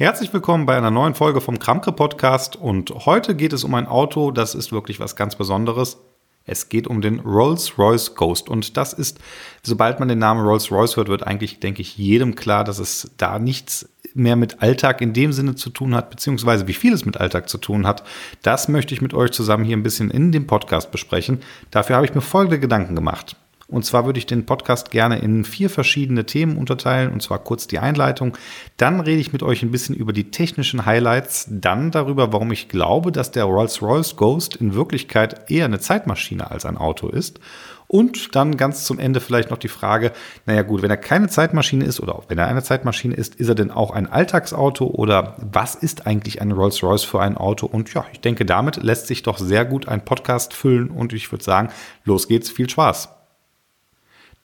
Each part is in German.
Herzlich willkommen bei einer neuen Folge vom Kramke Podcast und heute geht es um ein Auto, das ist wirklich was ganz Besonderes. Es geht um den Rolls-Royce Ghost und das ist, sobald man den Namen Rolls-Royce hört, wird eigentlich, denke ich, jedem klar, dass es da nichts mehr mit Alltag in dem Sinne zu tun hat, beziehungsweise wie viel es mit Alltag zu tun hat. Das möchte ich mit euch zusammen hier ein bisschen in dem Podcast besprechen. Dafür habe ich mir folgende Gedanken gemacht. Und zwar würde ich den Podcast gerne in vier verschiedene Themen unterteilen, und zwar kurz die Einleitung. Dann rede ich mit euch ein bisschen über die technischen Highlights, dann darüber, warum ich glaube, dass der Rolls-Royce Ghost in Wirklichkeit eher eine Zeitmaschine als ein Auto ist. Und dann ganz zum Ende vielleicht noch die Frage, naja gut, wenn er keine Zeitmaschine ist oder wenn er eine Zeitmaschine ist, ist er denn auch ein Alltagsauto oder was ist eigentlich ein Rolls-Royce für ein Auto? Und ja, ich denke, damit lässt sich doch sehr gut ein Podcast füllen und ich würde sagen, los geht's, viel Spaß.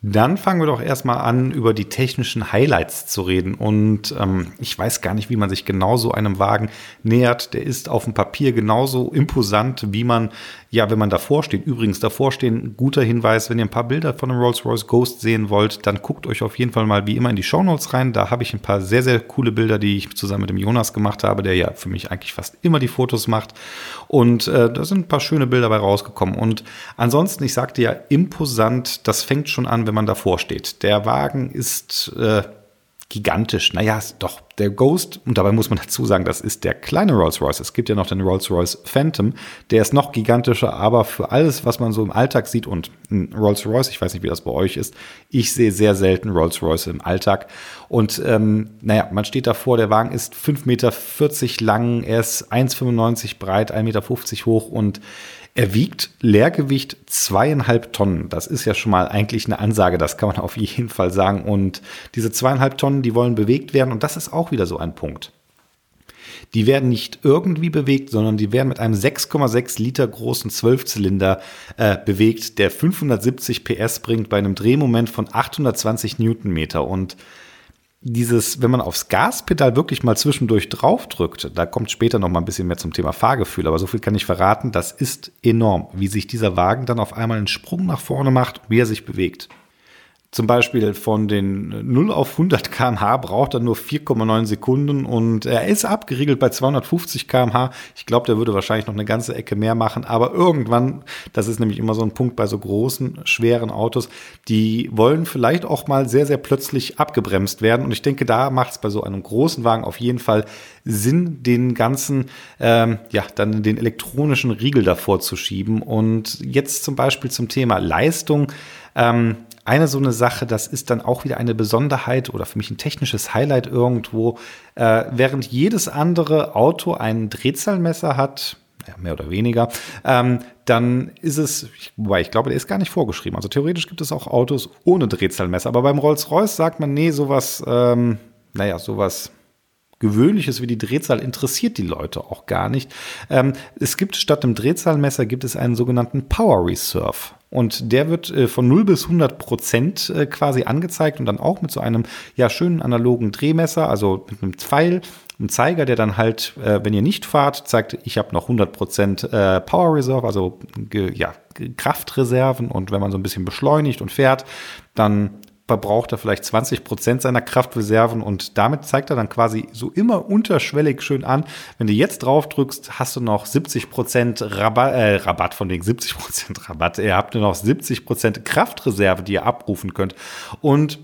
Dann fangen wir doch erstmal an, über die technischen Highlights zu reden. Und ähm, ich weiß gar nicht, wie man sich genau so einem Wagen nähert. Der ist auf dem Papier genauso imposant, wie man, ja, wenn man davor steht. Übrigens, davor stehen, guter Hinweis, wenn ihr ein paar Bilder von dem Rolls-Royce Ghost sehen wollt, dann guckt euch auf jeden Fall mal wie immer in die Shownotes rein. Da habe ich ein paar sehr, sehr coole Bilder, die ich zusammen mit dem Jonas gemacht habe, der ja für mich eigentlich fast immer die Fotos macht. Und äh, da sind ein paar schöne Bilder bei rausgekommen. Und ansonsten, ich sagte ja, imposant, das fängt schon an, wenn man davor steht. Der Wagen ist äh, gigantisch. Naja, doch, der Ghost, und dabei muss man dazu sagen, das ist der kleine Rolls-Royce. Es gibt ja noch den Rolls-Royce Phantom, der ist noch gigantischer, aber für alles, was man so im Alltag sieht und ein Rolls-Royce, ich weiß nicht, wie das bei euch ist, ich sehe sehr selten Rolls-Royce im Alltag. Und ähm, naja, man steht davor, der Wagen ist 5,40 Meter lang, er ist 1,95 breit, 1,50 Meter hoch und er wiegt Leergewicht zweieinhalb Tonnen. Das ist ja schon mal eigentlich eine Ansage, das kann man auf jeden Fall sagen. Und diese zweieinhalb Tonnen, die wollen bewegt werden. Und das ist auch wieder so ein Punkt. Die werden nicht irgendwie bewegt, sondern die werden mit einem 6,6 Liter großen Zwölfzylinder äh, bewegt, der 570 PS bringt bei einem Drehmoment von 820 Newtonmeter. Und dieses, wenn man aufs Gaspedal wirklich mal zwischendurch draufdrückt, da kommt später noch mal ein bisschen mehr zum Thema Fahrgefühl, aber so viel kann ich verraten, das ist enorm, wie sich dieser Wagen dann auf einmal einen Sprung nach vorne macht wie er sich bewegt. Zum Beispiel von den 0 auf 100 km/h braucht er nur 4,9 Sekunden und er ist abgeriegelt bei 250 km/h. Ich glaube, der würde wahrscheinlich noch eine ganze Ecke mehr machen, aber irgendwann, das ist nämlich immer so ein Punkt bei so großen, schweren Autos, die wollen vielleicht auch mal sehr, sehr plötzlich abgebremst werden und ich denke, da macht es bei so einem großen Wagen auf jeden Fall Sinn, den ganzen, ähm, ja, dann den elektronischen Riegel davor zu schieben und jetzt zum Beispiel zum Thema Leistung. Ähm, eine so eine Sache, das ist dann auch wieder eine Besonderheit oder für mich ein technisches Highlight irgendwo. Äh, während jedes andere Auto ein Drehzahlmesser hat, ja, mehr oder weniger, ähm, dann ist es, wobei ich glaube, der ist gar nicht vorgeschrieben. Also theoretisch gibt es auch Autos ohne Drehzahlmesser, aber beim Rolls-Royce sagt man, nee, sowas, ähm, naja, sowas Gewöhnliches wie die Drehzahl interessiert die Leute auch gar nicht. Ähm, es gibt statt dem Drehzahlmesser gibt es einen sogenannten Power Reserve. Und der wird äh, von 0 bis 100 Prozent äh, quasi angezeigt und dann auch mit so einem ja schönen analogen Drehmesser, also mit einem Pfeil, einem Zeiger, der dann halt, äh, wenn ihr nicht fahrt, zeigt, ich habe noch 100 Prozent äh, Power Reserve, also ja, Kraftreserven. Und wenn man so ein bisschen beschleunigt und fährt, dann verbraucht er vielleicht 20 Prozent seiner Kraftreserven und damit zeigt er dann quasi so immer unterschwellig schön an, wenn du jetzt drauf drückst, hast du noch 70 Prozent Rabatt, äh, Rabatt von den 70 Prozent Rabatt, ihr habt nur noch 70 Prozent Kraftreserve, die ihr abrufen könnt. Und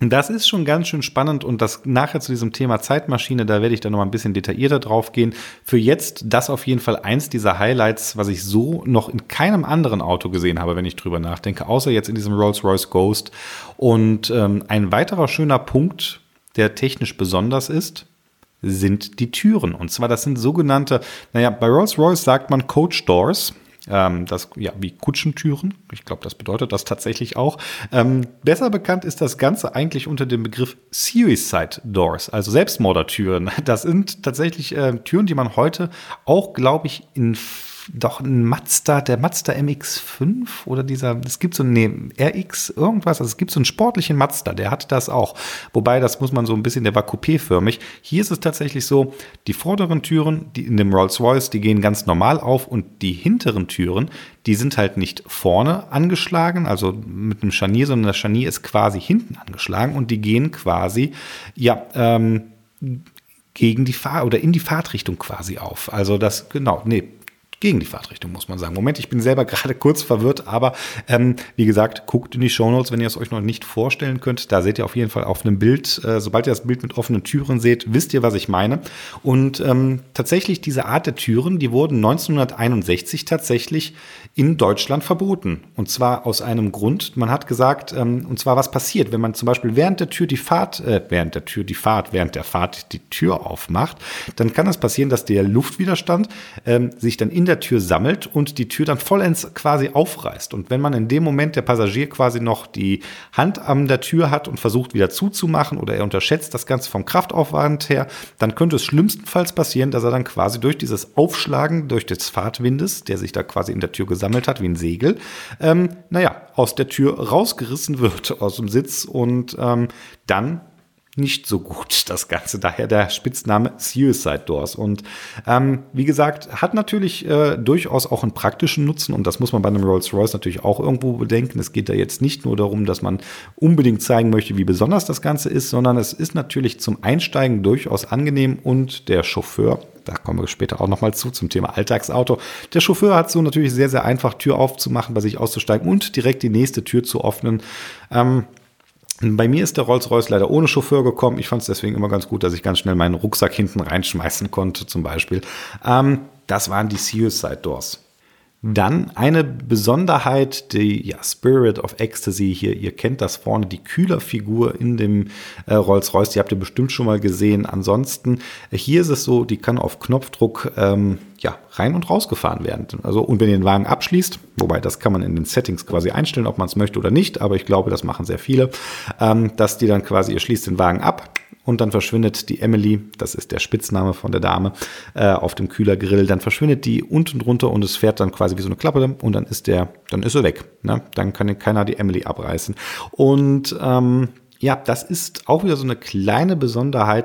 das ist schon ganz schön spannend und das nachher zu diesem Thema Zeitmaschine, da werde ich dann noch mal ein bisschen detaillierter drauf gehen. Für jetzt das auf jeden Fall eins dieser Highlights, was ich so noch in keinem anderen Auto gesehen habe, wenn ich drüber nachdenke, außer jetzt in diesem Rolls-Royce Ghost. Und ähm, ein weiterer schöner Punkt, der technisch besonders ist, sind die Türen. Und zwar, das sind sogenannte, naja, bei Rolls-Royce sagt man Coach Doors. Ähm, das, ja, wie Kutschentüren. Ich glaube, das bedeutet das tatsächlich auch. Ähm, besser bekannt ist das Ganze eigentlich unter dem Begriff Suicide Doors, also Selbstmordertüren. Das sind tatsächlich äh, Türen, die man heute auch, glaube ich, in doch ein Mazda, der Mazda MX5 oder dieser, es gibt so ein nee, RX irgendwas, also es gibt so einen sportlichen Mazda, der hat das auch. Wobei, das muss man so ein bisschen, der war coupé-förmig. Hier ist es tatsächlich so, die vorderen Türen, die in dem Rolls-Royce, die gehen ganz normal auf und die hinteren Türen, die sind halt nicht vorne angeschlagen, also mit einem Scharnier, sondern das Scharnier ist quasi hinten angeschlagen und die gehen quasi, ja, ähm, gegen die Fahr- oder in die Fahrtrichtung quasi auf. Also das, genau, nee, gegen die Fahrtrichtung, muss man sagen. Moment, ich bin selber gerade kurz verwirrt, aber ähm, wie gesagt, guckt in die Shownotes, wenn ihr es euch noch nicht vorstellen könnt. Da seht ihr auf jeden Fall auf einem Bild, äh, sobald ihr das Bild mit offenen Türen seht, wisst ihr, was ich meine. Und ähm, tatsächlich diese Art der Türen, die wurden 1961 tatsächlich in Deutschland verboten. Und zwar aus einem Grund, man hat gesagt, ähm, und zwar was passiert, wenn man zum Beispiel während der Tür die Fahrt, äh, während der Tür die Fahrt, während der Fahrt die Tür aufmacht, dann kann es passieren, dass der Luftwiderstand ähm, sich dann in der Tür sammelt und die Tür dann vollends quasi aufreißt. Und wenn man in dem Moment der Passagier quasi noch die Hand an der Tür hat und versucht wieder zuzumachen oder er unterschätzt das Ganze vom Kraftaufwand her, dann könnte es schlimmstenfalls passieren, dass er dann quasi durch dieses Aufschlagen, durch des Fahrtwindes, der sich da quasi in der Tür gesammelt hat, wie ein Segel, ähm, naja, aus der Tür rausgerissen wird aus dem Sitz und ähm, dann nicht so gut, das Ganze. Daher der Spitzname Suicide Doors. Und ähm, wie gesagt, hat natürlich äh, durchaus auch einen praktischen Nutzen und das muss man bei einem Rolls-Royce natürlich auch irgendwo bedenken. Es geht da jetzt nicht nur darum, dass man unbedingt zeigen möchte, wie besonders das Ganze ist, sondern es ist natürlich zum Einsteigen durchaus angenehm und der Chauffeur da kommen wir später auch nochmal zu, zum Thema Alltagsauto. Der Chauffeur hat so natürlich sehr, sehr einfach, Tür aufzumachen, bei sich auszusteigen und direkt die nächste Tür zu öffnen. Ähm, bei mir ist der Rolls-Royce leider ohne Chauffeur gekommen. Ich fand es deswegen immer ganz gut, dass ich ganz schnell meinen Rucksack hinten reinschmeißen konnte, zum Beispiel. Ähm, das waren die Suicide Doors. Dann eine Besonderheit, die ja, Spirit of Ecstasy hier. Ihr kennt das vorne, die Kühlerfigur in dem äh, Rolls-Royce. Die habt ihr bestimmt schon mal gesehen. Ansonsten, äh, hier ist es so, die kann auf Knopfdruck ähm, ja, rein und rausgefahren werden. Also, und wenn ihr den Wagen abschließt, wobei das kann man in den Settings quasi einstellen, ob man es möchte oder nicht, aber ich glaube, das machen sehr viele, ähm, dass die dann quasi, ihr schließt den Wagen ab, und dann verschwindet die Emily, das ist der Spitzname von der Dame, äh, auf dem Kühlergrill. Dann verschwindet die unten drunter und es fährt dann quasi wie so eine Klappe und dann ist der, dann ist er weg. Ne? Dann kann keiner die Emily abreißen. Und ähm, ja, das ist auch wieder so eine kleine Besonderheit.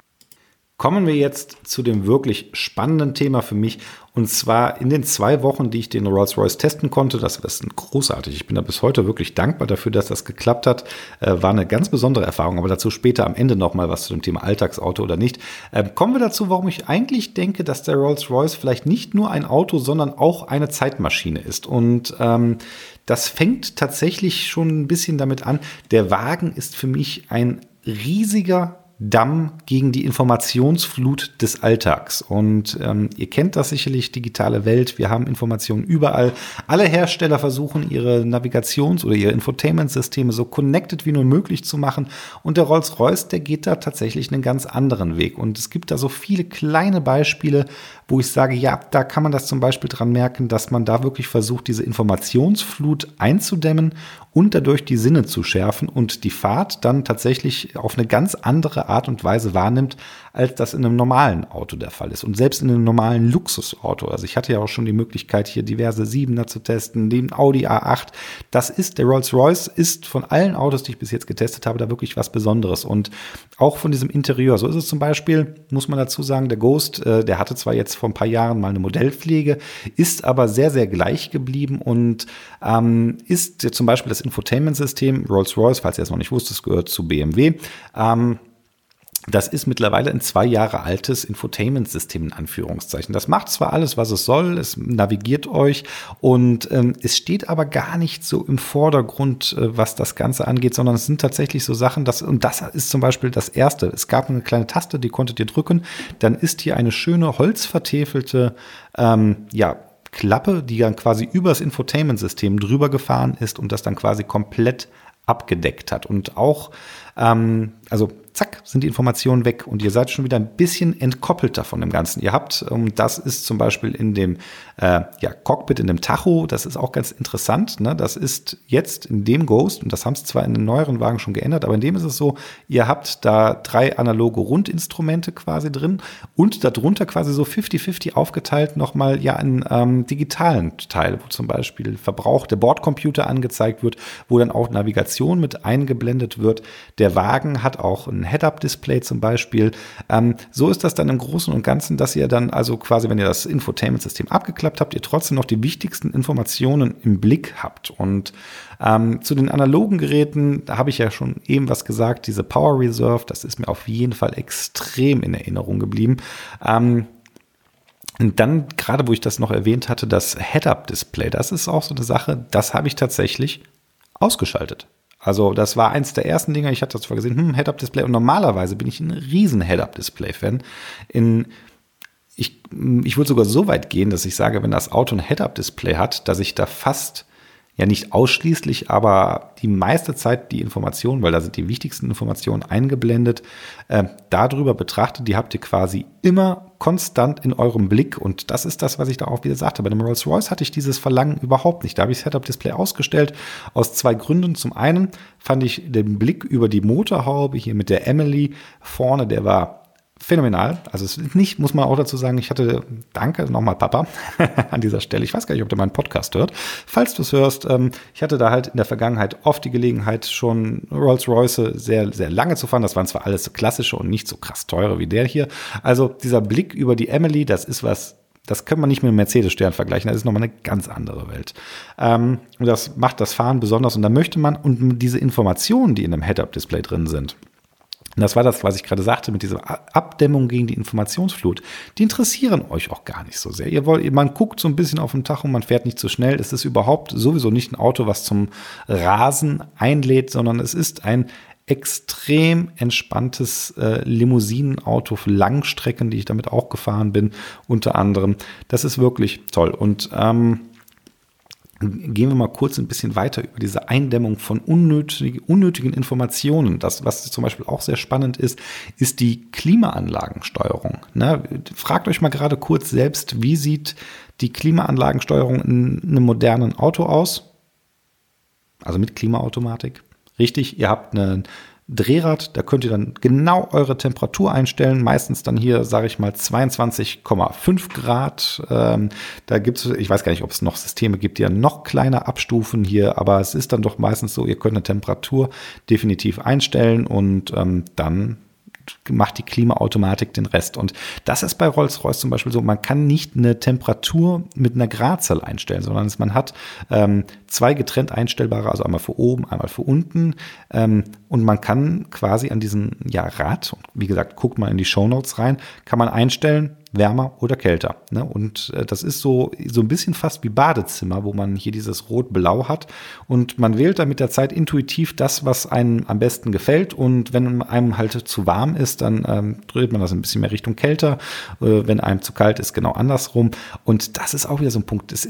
Kommen wir jetzt zu dem wirklich spannenden Thema für mich. Und zwar in den zwei Wochen, die ich den Rolls-Royce testen konnte. Das ist großartig. Ich bin da bis heute wirklich dankbar dafür, dass das geklappt hat. Äh, war eine ganz besondere Erfahrung. Aber dazu später am Ende nochmal was zu dem Thema Alltagsauto oder nicht. Äh, kommen wir dazu, warum ich eigentlich denke, dass der Rolls-Royce vielleicht nicht nur ein Auto, sondern auch eine Zeitmaschine ist. Und ähm, das fängt tatsächlich schon ein bisschen damit an. Der Wagen ist für mich ein riesiger Damm gegen die Informationsflut des Alltags. Und ähm, ihr kennt das sicherlich, digitale Welt. Wir haben Informationen überall. Alle Hersteller versuchen, ihre Navigations- oder ihre Infotainment-Systeme so connected wie nur möglich zu machen. Und der Rolls-Royce, der geht da tatsächlich einen ganz anderen Weg. Und es gibt da so viele kleine Beispiele, wo ich sage, ja, da kann man das zum Beispiel dran merken, dass man da wirklich versucht, diese Informationsflut einzudämmen und dadurch die Sinne zu schärfen und die Fahrt dann tatsächlich auf eine ganz andere Art und Weise wahrnimmt, als das in einem normalen Auto der Fall ist. Und selbst in einem normalen Luxusauto. Also ich hatte ja auch schon die Möglichkeit, hier diverse Siebener zu testen, den Audi A8. Das ist, der Rolls-Royce ist von allen Autos, die ich bis jetzt getestet habe, da wirklich was Besonderes. Und auch von diesem Interieur. So ist es zum Beispiel, muss man dazu sagen, der Ghost, äh, der hatte zwar jetzt vor ein paar Jahren mal eine Modellpflege, ist aber sehr, sehr gleich geblieben und ähm, ist zum Beispiel das Infotainment-System Rolls-Royce, falls ihr es noch nicht wusstet, gehört zu BMW. Ähm, das ist mittlerweile ein zwei Jahre altes Infotainment-System in Anführungszeichen. Das macht zwar alles, was es soll, es navigiert euch und ähm, es steht aber gar nicht so im Vordergrund, äh, was das Ganze angeht, sondern es sind tatsächlich so Sachen, dass, und das ist zum Beispiel das erste. Es gab eine kleine Taste, die konntet ihr drücken, dann ist hier eine schöne holzvertäfelte, ähm, ja, Klappe, die dann quasi übers Infotainment-System drüber gefahren ist und das dann quasi komplett abgedeckt hat. Und auch, ähm, also zack, sind die Informationen weg und ihr seid schon wieder ein bisschen entkoppelter von dem Ganzen. Ihr habt, ähm, das ist zum Beispiel in dem äh, ja, Cockpit, in dem Tacho, das ist auch ganz interessant. Ne? Das ist jetzt in dem Ghost, und das haben sie zwar in den neueren Wagen schon geändert, aber in dem ist es so, ihr habt da drei analoge Rundinstrumente quasi drin und darunter quasi so 50-50 aufgeteilt nochmal ja einen ähm, digitalen Teil, wo zum Beispiel Verbrauch der Bordcomputer angezeigt wird, wo dann auch Navigation mit eingeblendet wird. Der Wagen hat auch ein Head-Up-Display zum Beispiel. Ähm, so ist das dann im Großen und Ganzen, dass ihr dann also quasi, wenn ihr das Infotainment-System abgeklappt habt, ihr trotzdem noch die wichtigsten Informationen im Blick habt. Und ähm, zu den analogen Geräten, da habe ich ja schon eben was gesagt, diese Power Reserve, das ist mir auf jeden Fall extrem in Erinnerung geblieben. Ähm, und dann, gerade wo ich das noch erwähnt hatte, das Head-Up-Display, das ist auch so eine Sache, das habe ich tatsächlich ausgeschaltet. Also das war eins der ersten Dinge, ich hatte zwar gesehen, hm, Head-Up-Display. Und normalerweise bin ich ein riesen Head-Up-Display-Fan. Ich, ich würde sogar so weit gehen, dass ich sage, wenn das Auto ein Head-Up-Display hat, dass ich da fast ja nicht ausschließlich, aber die meiste Zeit die Informationen, weil da sind die wichtigsten Informationen eingeblendet, äh, darüber betrachtet, die habt ihr quasi immer konstant in eurem Blick und das ist das, was ich da auch wieder sagte. Bei dem Rolls-Royce hatte ich dieses Verlangen überhaupt nicht. Da habe ich Setup-Display ausgestellt aus zwei Gründen. Zum einen fand ich den Blick über die Motorhaube hier mit der Emily vorne, der war phänomenal. Also es ist nicht, muss man auch dazu sagen, ich hatte, danke nochmal Papa an dieser Stelle. Ich weiß gar nicht, ob der meinen Podcast hört. Falls du es hörst, ähm, ich hatte da halt in der Vergangenheit oft die Gelegenheit, schon Rolls-Royce sehr, sehr lange zu fahren. Das waren zwar alles so klassische und nicht so krass teure wie der hier. Also dieser Blick über die Emily, das ist was, das kann man nicht mit einem Mercedes-Stern vergleichen. Das ist nochmal eine ganz andere Welt. Ähm, und das macht das Fahren besonders. Und da möchte man, und diese Informationen, die in dem Head-Up-Display drin sind, und das war das, was ich gerade sagte mit dieser Abdämmung gegen die Informationsflut. Die interessieren euch auch gar nicht so sehr. Ihr wollt, man guckt so ein bisschen auf den Tacho, man fährt nicht so schnell. Es ist überhaupt sowieso nicht ein Auto, was zum Rasen einlädt, sondern es ist ein extrem entspanntes äh, Limousinenauto für Langstrecken, die ich damit auch gefahren bin, unter anderem. Das ist wirklich toll. Und ähm, Gehen wir mal kurz ein bisschen weiter über diese Eindämmung von unnötig, unnötigen Informationen. Das, was zum Beispiel auch sehr spannend ist, ist die Klimaanlagensteuerung. Ne? Fragt euch mal gerade kurz selbst, wie sieht die Klimaanlagensteuerung in einem modernen Auto aus? Also mit Klimaautomatik. Richtig, ihr habt eine Drehrad, da könnt ihr dann genau eure Temperatur einstellen. Meistens dann hier, sage ich mal, 22,5 Grad. Ähm, da gibt es, ich weiß gar nicht, ob es noch Systeme gibt, die ja noch kleiner abstufen hier, aber es ist dann doch meistens so, ihr könnt eine Temperatur definitiv einstellen und ähm, dann macht die Klimaautomatik den Rest. Und das ist bei Rolls-Royce zum Beispiel so, man kann nicht eine Temperatur mit einer Gradzahl einstellen, sondern man hat ähm, zwei getrennt einstellbare, also einmal für oben, einmal für unten. Ähm, und man kann quasi an diesem ja, Rad, wie gesagt, guckt mal in die Show Notes rein, kann man einstellen, wärmer oder kälter. Ne? Und äh, das ist so, so ein bisschen fast wie Badezimmer, wo man hier dieses Rot-Blau hat. Und man wählt dann mit der Zeit intuitiv das, was einem am besten gefällt. Und wenn einem halt zu warm ist, dann ähm, dreht man das ein bisschen mehr Richtung kälter. Äh, wenn einem zu kalt ist, genau andersrum. Und das ist auch wieder so ein Punkt. Das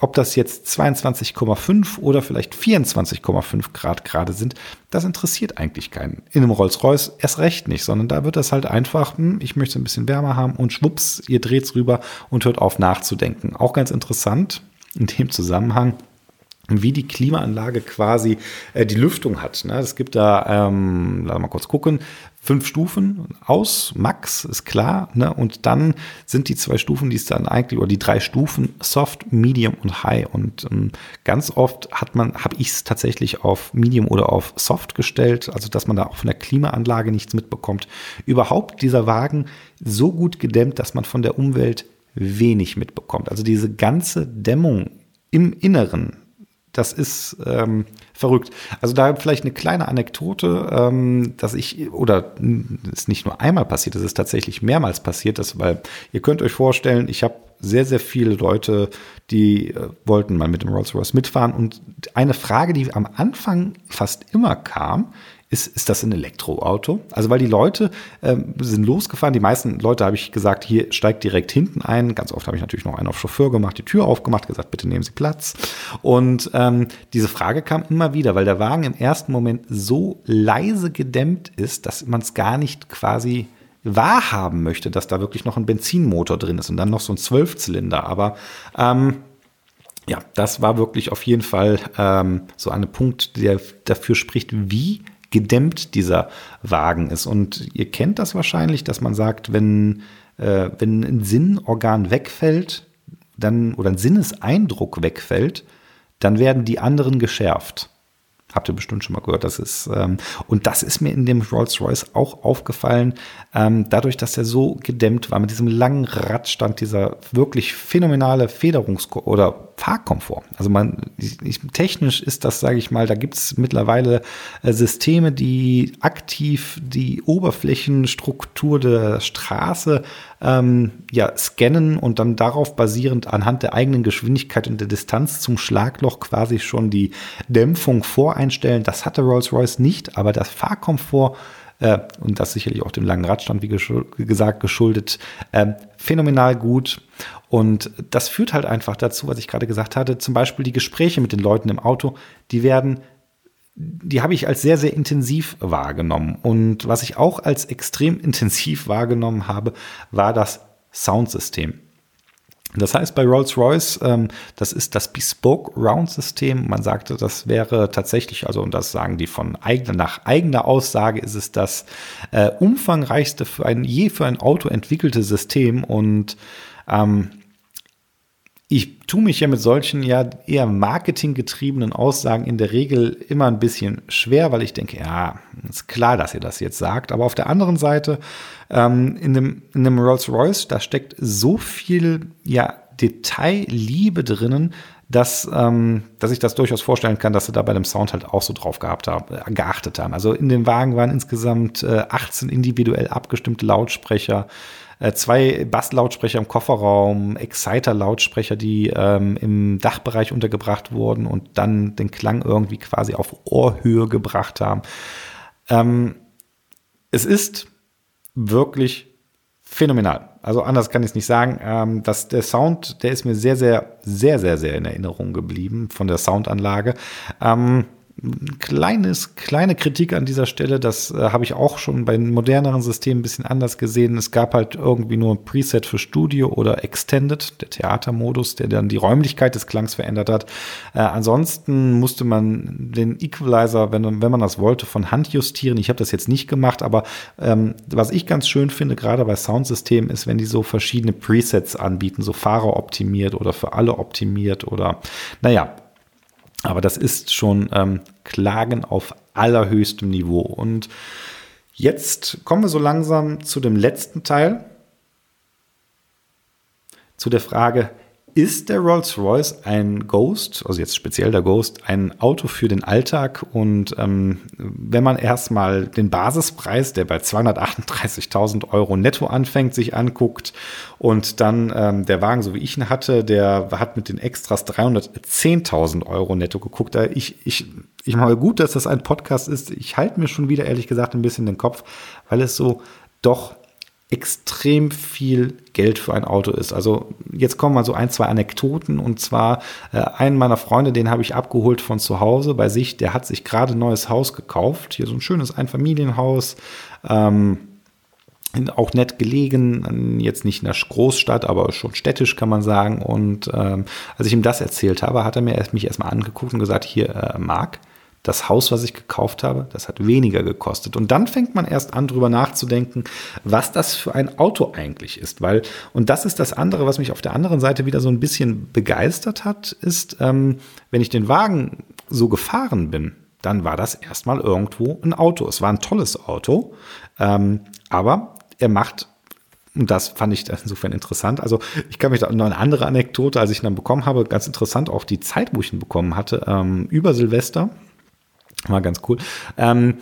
ob das jetzt 22,5 oder vielleicht 24,5 Grad gerade sind, das interessiert eigentlich keinen. In einem Rolls-Royce erst recht nicht, sondern da wird das halt einfach, hm, ich möchte ein bisschen wärmer haben und schwupps, ihr dreht es rüber und hört auf nachzudenken. Auch ganz interessant in dem Zusammenhang wie die Klimaanlage quasi äh, die Lüftung hat. Ne? Es gibt da, ähm, lass mal kurz gucken, fünf Stufen aus, Max ist klar, ne? Und dann sind die zwei Stufen, die es dann eigentlich, oder die drei Stufen, Soft, Medium und High. Und ähm, ganz oft hat man, habe ich es tatsächlich auf Medium oder auf Soft gestellt, also dass man da auch von der Klimaanlage nichts mitbekommt. Überhaupt dieser Wagen so gut gedämmt, dass man von der Umwelt wenig mitbekommt. Also diese ganze Dämmung im Inneren, das ist ähm, verrückt. Also da vielleicht eine kleine Anekdote, ähm, dass ich, oder ist nicht nur einmal passiert, es ist tatsächlich mehrmals passiert, dass, weil ihr könnt euch vorstellen, ich habe sehr, sehr viele Leute, die äh, wollten mal mit dem Rolls-Royce mitfahren. Und eine Frage, die am Anfang fast immer kam, ist, ist das ein Elektroauto? Also weil die Leute ähm, sind losgefahren, die meisten Leute habe ich gesagt, hier steigt direkt hinten ein. Ganz oft habe ich natürlich noch einen auf Chauffeur gemacht, die Tür aufgemacht, gesagt, bitte nehmen Sie Platz. Und ähm, diese Frage kam immer wieder, weil der Wagen im ersten Moment so leise gedämmt ist, dass man es gar nicht quasi wahrhaben möchte, dass da wirklich noch ein Benzinmotor drin ist und dann noch so ein Zwölfzylinder. Aber ähm, ja, das war wirklich auf jeden Fall ähm, so ein Punkt, der dafür spricht, wie gedämmt dieser Wagen ist. Und ihr kennt das wahrscheinlich, dass man sagt, wenn, äh, wenn ein Sinnorgan wegfällt, dann, oder ein Sinneseindruck wegfällt, dann werden die anderen geschärft. Habt ihr bestimmt schon mal gehört. Das ist, ähm, und das ist mir in dem Rolls-Royce auch aufgefallen, ähm, dadurch, dass er so gedämmt war, mit diesem langen Radstand, dieser wirklich phänomenale Federungs- oder Fahrkomfort. Also man, ich, technisch ist das, sage ich mal, da gibt es mittlerweile äh, Systeme, die aktiv die Oberflächenstruktur der Straße ähm, ja, scannen und dann darauf basierend anhand der eigenen Geschwindigkeit und der Distanz zum Schlagloch quasi schon die Dämpfung voreinstellen. Das hatte Rolls-Royce nicht, aber das Fahrkomfort äh, und das sicherlich auch dem langen Radstand, wie, wie gesagt, geschuldet, äh, phänomenal gut. Und das führt halt einfach dazu, was ich gerade gesagt hatte, zum Beispiel die Gespräche mit den Leuten im Auto, die werden die habe ich als sehr, sehr intensiv wahrgenommen. Und was ich auch als extrem intensiv wahrgenommen habe, war das Soundsystem. Das heißt bei Rolls-Royce, ähm, das ist das Bespoke Round-System. Man sagte, das wäre tatsächlich, also und das sagen die von eigener, nach eigener Aussage, ist es das äh, umfangreichste für ein je für ein Auto entwickelte System. Und ähm, ich tue mich ja mit solchen ja eher marketinggetriebenen Aussagen in der Regel immer ein bisschen schwer, weil ich denke, ja, ist klar, dass ihr das jetzt sagt. Aber auf der anderen Seite, ähm, in dem, in dem Rolls-Royce, da steckt so viel ja Detailliebe drinnen, dass, ähm, dass ich das durchaus vorstellen kann, dass sie da bei dem Sound halt auch so drauf gehabt haben, äh, geachtet haben. Also in dem Wagen waren insgesamt äh, 18 individuell abgestimmte Lautsprecher, äh, zwei Basslautsprecher im Kofferraum, Exciter-Lautsprecher, die ähm, im Dachbereich untergebracht wurden und dann den Klang irgendwie quasi auf Ohrhöhe gebracht haben. Ähm, es ist wirklich phänomenal. Also anders kann ich es nicht sagen. Ähm, dass der Sound, der ist mir sehr, sehr, sehr, sehr, sehr in Erinnerung geblieben von der Soundanlage. Ähm, kleines, kleine Kritik an dieser Stelle, das äh, habe ich auch schon bei moderneren Systemen ein bisschen anders gesehen. Es gab halt irgendwie nur ein Preset für Studio oder Extended, der Theatermodus, der dann die Räumlichkeit des Klangs verändert hat. Äh, ansonsten musste man den Equalizer, wenn, wenn man das wollte, von Hand justieren. Ich habe das jetzt nicht gemacht, aber ähm, was ich ganz schön finde, gerade bei Soundsystemen, ist, wenn die so verschiedene Presets anbieten, so Fahrer optimiert oder für alle optimiert oder naja, aber das ist schon ähm, Klagen auf allerhöchstem Niveau. Und jetzt kommen wir so langsam zu dem letzten Teil, zu der Frage, ist der Rolls-Royce ein Ghost, also jetzt speziell der Ghost, ein Auto für den Alltag? Und ähm, wenn man erstmal den Basispreis, der bei 238.000 Euro netto anfängt, sich anguckt und dann ähm, der Wagen, so wie ich ihn hatte, der hat mit den Extras 310.000 Euro netto geguckt. Ich, ich, ich mache gut, dass das ein Podcast ist. Ich halte mir schon wieder ehrlich gesagt ein bisschen den Kopf, weil es so doch extrem viel Geld für ein Auto ist. Also jetzt kommen mal so ein, zwei Anekdoten. Und zwar äh, einen meiner Freunde, den habe ich abgeholt von zu Hause bei sich, der hat sich gerade ein neues Haus gekauft, hier so ein schönes Einfamilienhaus, ähm, auch nett gelegen, jetzt nicht in der Großstadt, aber schon städtisch kann man sagen. Und ähm, als ich ihm das erzählt habe, hat er mir erst, mich erstmal angeguckt und gesagt, hier, äh, Marc, das Haus, was ich gekauft habe, das hat weniger gekostet. Und dann fängt man erst an, drüber nachzudenken, was das für ein Auto eigentlich ist. Weil, und das ist das andere, was mich auf der anderen Seite wieder so ein bisschen begeistert hat, ist, ähm, wenn ich den Wagen so gefahren bin, dann war das erstmal irgendwo ein Auto. Es war ein tolles Auto, ähm, aber er macht und das fand ich insofern interessant. Also ich kann mich da noch eine andere Anekdote, als ich ihn dann bekommen habe, ganz interessant, auch die Zeit, wo ich ihn bekommen hatte, ähm, über Silvester war ganz cool. Ähm,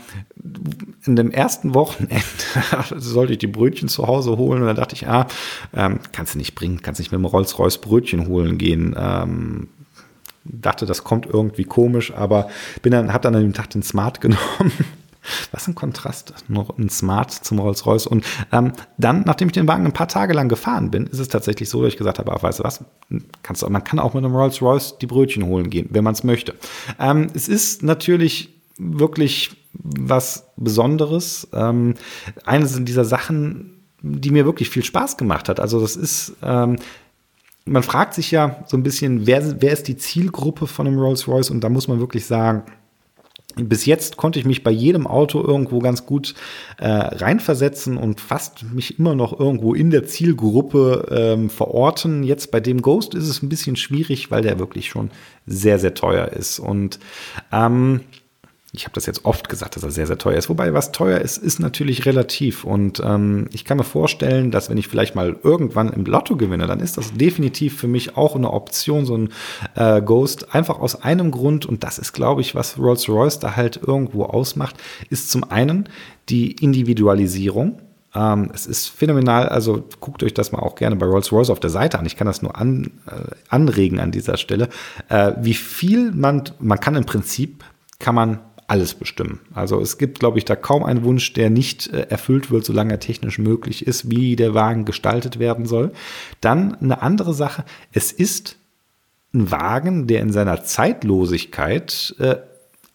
in dem ersten Wochenende sollte ich die Brötchen zu Hause holen und dann dachte ich, ah, ähm, kannst du nicht bringen, kannst nicht mit dem Rolls-Royce Brötchen holen gehen. Ähm, dachte, das kommt irgendwie komisch, aber bin dann, hab dann an dem Tag den Smart genommen was ein Kontrast, noch ein Smart zum Rolls-Royce. Und ähm, dann, nachdem ich den Wagen ein paar Tage lang gefahren bin, ist es tatsächlich so, dass ich gesagt habe, ach, weißt du was, kannst du, man kann auch mit einem Rolls-Royce die Brötchen holen gehen, wenn man es möchte. Ähm, es ist natürlich wirklich was Besonderes. Ähm, eine sind dieser Sachen, die mir wirklich viel Spaß gemacht hat. Also das ist, ähm, man fragt sich ja so ein bisschen, wer, wer ist die Zielgruppe von einem Rolls-Royce? Und da muss man wirklich sagen, bis jetzt konnte ich mich bei jedem Auto irgendwo ganz gut äh, reinversetzen und fast mich immer noch irgendwo in der Zielgruppe ähm, verorten. Jetzt bei dem Ghost ist es ein bisschen schwierig, weil der wirklich schon sehr, sehr teuer ist. Und ähm, ich habe das jetzt oft gesagt, dass er sehr, sehr teuer ist. Wobei, was teuer ist, ist natürlich relativ. Und ähm, ich kann mir vorstellen, dass wenn ich vielleicht mal irgendwann im Lotto gewinne, dann ist das definitiv für mich auch eine Option, so ein äh, Ghost. Einfach aus einem Grund, und das ist, glaube ich, was Rolls-Royce da halt irgendwo ausmacht, ist zum einen die Individualisierung. Ähm, es ist phänomenal, also guckt euch das mal auch gerne bei Rolls-Royce auf der Seite an. Ich kann das nur an, äh, anregen an dieser Stelle. Äh, wie viel man, man kann im Prinzip, kann man alles bestimmen. Also es gibt, glaube ich, da kaum einen Wunsch, der nicht äh, erfüllt wird, solange er technisch möglich ist, wie der Wagen gestaltet werden soll. Dann eine andere Sache, es ist ein Wagen, der in seiner Zeitlosigkeit äh,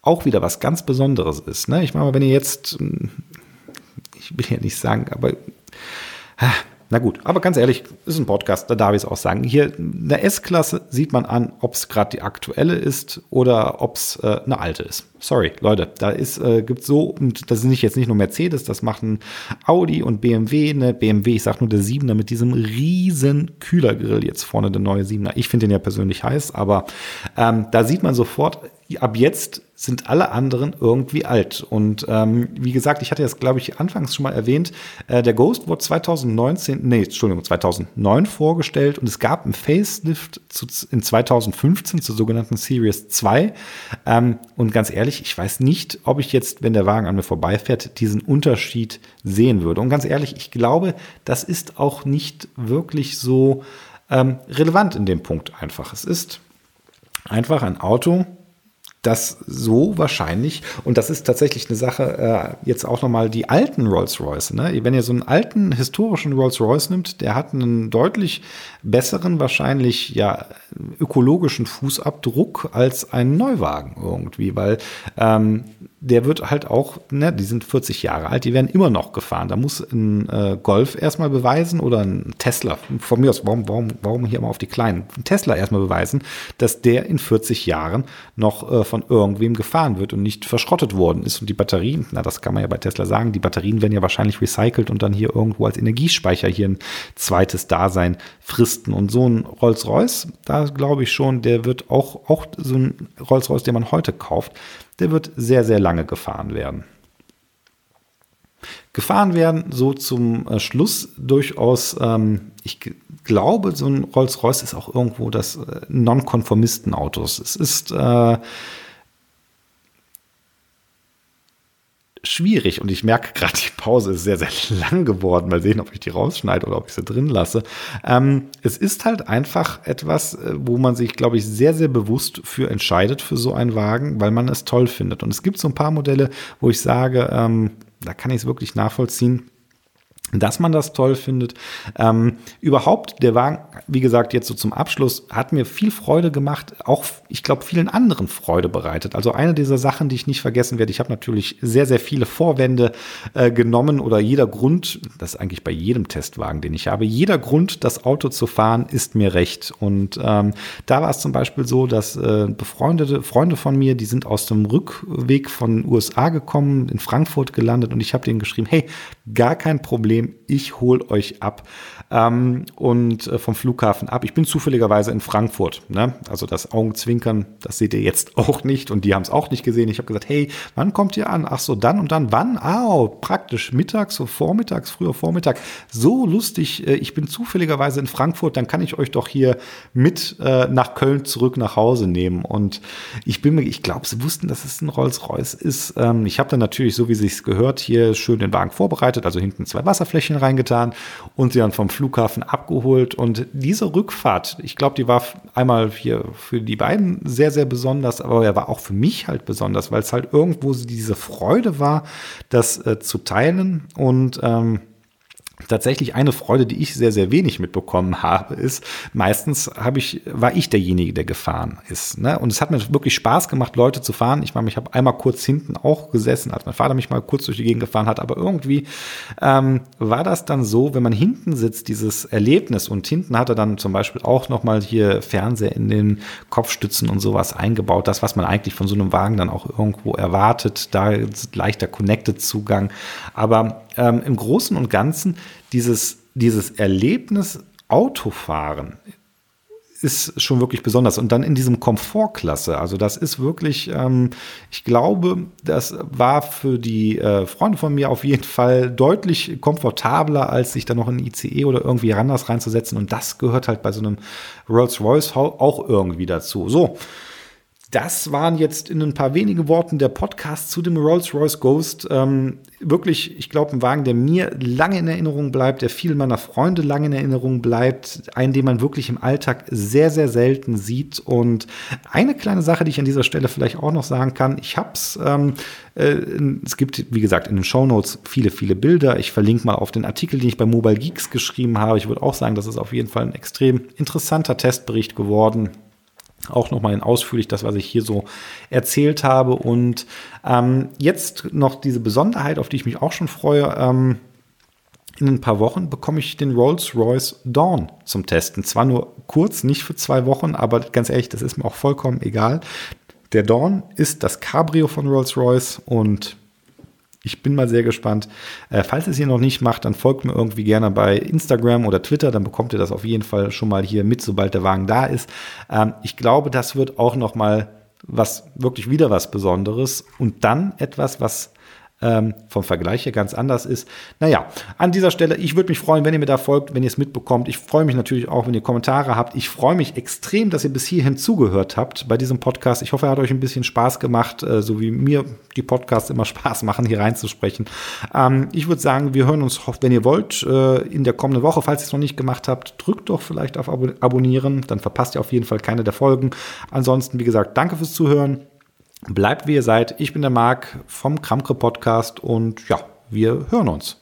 auch wieder was ganz Besonderes ist. Ne? Ich meine, wenn ihr jetzt, hm, ich will ja nicht sagen, aber na gut, aber ganz ehrlich, ist ein Podcast, da darf ich es auch sagen. Hier eine S-Klasse sieht man an, ob es gerade die aktuelle ist oder ob es äh, eine alte ist. Sorry, Leute, da ist, äh, gibt so, das ist nicht jetzt nicht nur Mercedes, das machen Audi und BMW, eine BMW, ich sag nur der 7er mit diesem riesen Kühlergrill jetzt vorne, der neue 7er. Ich finde den ja persönlich heiß, aber ähm, da sieht man sofort, ab jetzt sind alle anderen irgendwie alt. Und ähm, wie gesagt, ich hatte das, glaube ich, anfangs schon mal erwähnt, äh, der Ghost wurde 2019, nee, Entschuldigung, 2009 vorgestellt und es gab ein Facelift zu, in 2015 zur sogenannten Series 2. Ähm, und ganz ehrlich, ich weiß nicht, ob ich jetzt, wenn der Wagen an mir vorbeifährt, diesen Unterschied sehen würde. Und ganz ehrlich, ich glaube, das ist auch nicht wirklich so ähm, relevant in dem Punkt einfach. Es ist einfach ein Auto, das so wahrscheinlich, und das ist tatsächlich eine Sache, äh, jetzt auch nochmal die alten Rolls-Royce. Ne? Wenn ihr so einen alten historischen Rolls-Royce nimmt, der hat einen deutlich besseren, wahrscheinlich ja ökologischen Fußabdruck als ein Neuwagen irgendwie, weil ähm, der wird halt auch, ne, die sind 40 Jahre alt, die werden immer noch gefahren. Da muss ein äh, Golf erstmal beweisen oder ein Tesla, von mir aus, warum, warum, warum hier mal auf die kleinen, ein Tesla erstmal beweisen, dass der in 40 Jahren noch äh, von irgendwem gefahren wird und nicht verschrottet worden ist. Und die Batterien, na, das kann man ja bei Tesla sagen, die Batterien werden ja wahrscheinlich recycelt und dann hier irgendwo als Energiespeicher hier ein zweites Dasein fristen. Und so ein Rolls-Royce, da glaube ich schon, der wird auch, auch so ein Rolls-Royce, den man heute kauft, der wird sehr, sehr lange gefahren werden. Gefahren werden so zum äh, Schluss durchaus, ähm, ich glaube, so ein Rolls-Royce ist auch irgendwo das äh, Nonkonformistenautos. Es ist äh, schwierig und ich merke gerade, die Pause ist sehr, sehr lang geworden. Mal sehen, ob ich die rausschneide oder ob ich sie drin lasse. Ähm, es ist halt einfach etwas, äh, wo man sich, glaube ich, sehr, sehr bewusst für entscheidet für so einen Wagen, weil man es toll findet. Und es gibt so ein paar Modelle, wo ich sage, ähm, da kann ich es wirklich nachvollziehen dass man das toll findet. Ähm, überhaupt, der Wagen, wie gesagt, jetzt so zum Abschluss, hat mir viel Freude gemacht, auch, ich glaube, vielen anderen Freude bereitet. Also eine dieser Sachen, die ich nicht vergessen werde, ich habe natürlich sehr, sehr viele Vorwände äh, genommen oder jeder Grund, das ist eigentlich bei jedem Testwagen, den ich habe, jeder Grund, das Auto zu fahren, ist mir recht. Und ähm, da war es zum Beispiel so, dass äh, befreundete Freunde von mir, die sind aus dem Rückweg von USA gekommen, in Frankfurt gelandet und ich habe denen geschrieben, hey, gar kein Problem, ich hole euch ab ähm, und äh, vom Flughafen ab. Ich bin zufälligerweise in Frankfurt. Ne? Also das Augenzwinkern, das seht ihr jetzt auch nicht und die haben es auch nicht gesehen. Ich habe gesagt, hey, wann kommt ihr an? Ach so, dann und dann, wann? Ah, oh, praktisch mittags, so vormittags, früher Vormittag. So lustig, äh, ich bin zufälligerweise in Frankfurt, dann kann ich euch doch hier mit äh, nach Köln zurück nach Hause nehmen. Und ich bin mir, ich glaube, sie wussten, dass es ein Rolls-Royce ist. Ähm, ich habe dann natürlich, so wie sich's gehört, hier schön den Wagen vorbereitet, also hinten zwei Wasserflächen reingetan und sie dann vom Flughafen abgeholt. Und diese Rückfahrt, ich glaube, die war einmal hier für die beiden sehr, sehr besonders, aber er war auch für mich halt besonders, weil es halt irgendwo diese Freude war, das äh, zu teilen und ähm, tatsächlich eine Freude, die ich sehr, sehr wenig mitbekommen habe, ist, meistens habe ich, war ich derjenige, der gefahren ist. Ne? Und es hat mir wirklich Spaß gemacht, Leute zu fahren. Ich meine, ich habe einmal kurz hinten auch gesessen, als mein Vater mich mal kurz durch die Gegend gefahren hat, aber irgendwie ähm, war das dann so, wenn man hinten sitzt, dieses Erlebnis und hinten hat er dann zum Beispiel auch nochmal hier Fernseher in den Kopfstützen und sowas eingebaut, das, was man eigentlich von so einem Wagen dann auch irgendwo erwartet, da leichter Connected-Zugang. Aber ähm, im Großen und Ganzen dieses, dieses Erlebnis Autofahren ist schon wirklich besonders. Und dann in diesem Komfortklasse, also das ist wirklich, ähm, ich glaube, das war für die äh, Freunde von mir auf jeden Fall deutlich komfortabler, als sich da noch in ICE oder irgendwie anders reinzusetzen. Und das gehört halt bei so einem Rolls-Royce auch irgendwie dazu. So. Das waren jetzt in ein paar wenigen Worten der Podcast zu dem Rolls-Royce Ghost. Ähm, wirklich, ich glaube, ein Wagen, der mir lange in Erinnerung bleibt, der vielen meiner Freunde lange in Erinnerung bleibt, einen, den man wirklich im Alltag sehr, sehr selten sieht. Und eine kleine Sache, die ich an dieser Stelle vielleicht auch noch sagen kann, ich habe es, ähm, äh, es gibt, wie gesagt, in den Show Notes viele, viele Bilder. Ich verlinke mal auf den Artikel, den ich bei Mobile Geeks geschrieben habe. Ich würde auch sagen, das ist auf jeden Fall ein extrem interessanter Testbericht geworden auch nochmal ausführlich das, was ich hier so erzählt habe. Und ähm, jetzt noch diese Besonderheit, auf die ich mich auch schon freue. Ähm, in ein paar Wochen bekomme ich den Rolls-Royce Dawn zum Testen. Zwar nur kurz, nicht für zwei Wochen, aber ganz ehrlich, das ist mir auch vollkommen egal. Der Dawn ist das Cabrio von Rolls-Royce und ich bin mal sehr gespannt. Äh, falls ihr es hier noch nicht macht, dann folgt mir irgendwie gerne bei Instagram oder Twitter. Dann bekommt ihr das auf jeden Fall schon mal hier mit, sobald der Wagen da ist. Ähm, ich glaube, das wird auch noch mal was wirklich wieder was Besonderes und dann etwas, was ähm, vom Vergleich her ganz anders ist. Naja, an dieser Stelle, ich würde mich freuen, wenn ihr mir da folgt, wenn ihr es mitbekommt. Ich freue mich natürlich auch, wenn ihr Kommentare habt. Ich freue mich extrem, dass ihr bis hierhin zugehört habt bei diesem Podcast. Ich hoffe, er hat euch ein bisschen Spaß gemacht, äh, so wie mir die Podcasts immer Spaß machen, hier reinzusprechen. Ähm, ich würde sagen, wir hören uns, wenn ihr wollt, äh, in der kommenden Woche. Falls ihr es noch nicht gemacht habt, drückt doch vielleicht auf Abonnieren, dann verpasst ihr auf jeden Fall keine der Folgen. Ansonsten, wie gesagt, danke fürs Zuhören. Bleibt wie ihr seid. Ich bin der Marc vom Kramkre Podcast und ja, wir hören uns.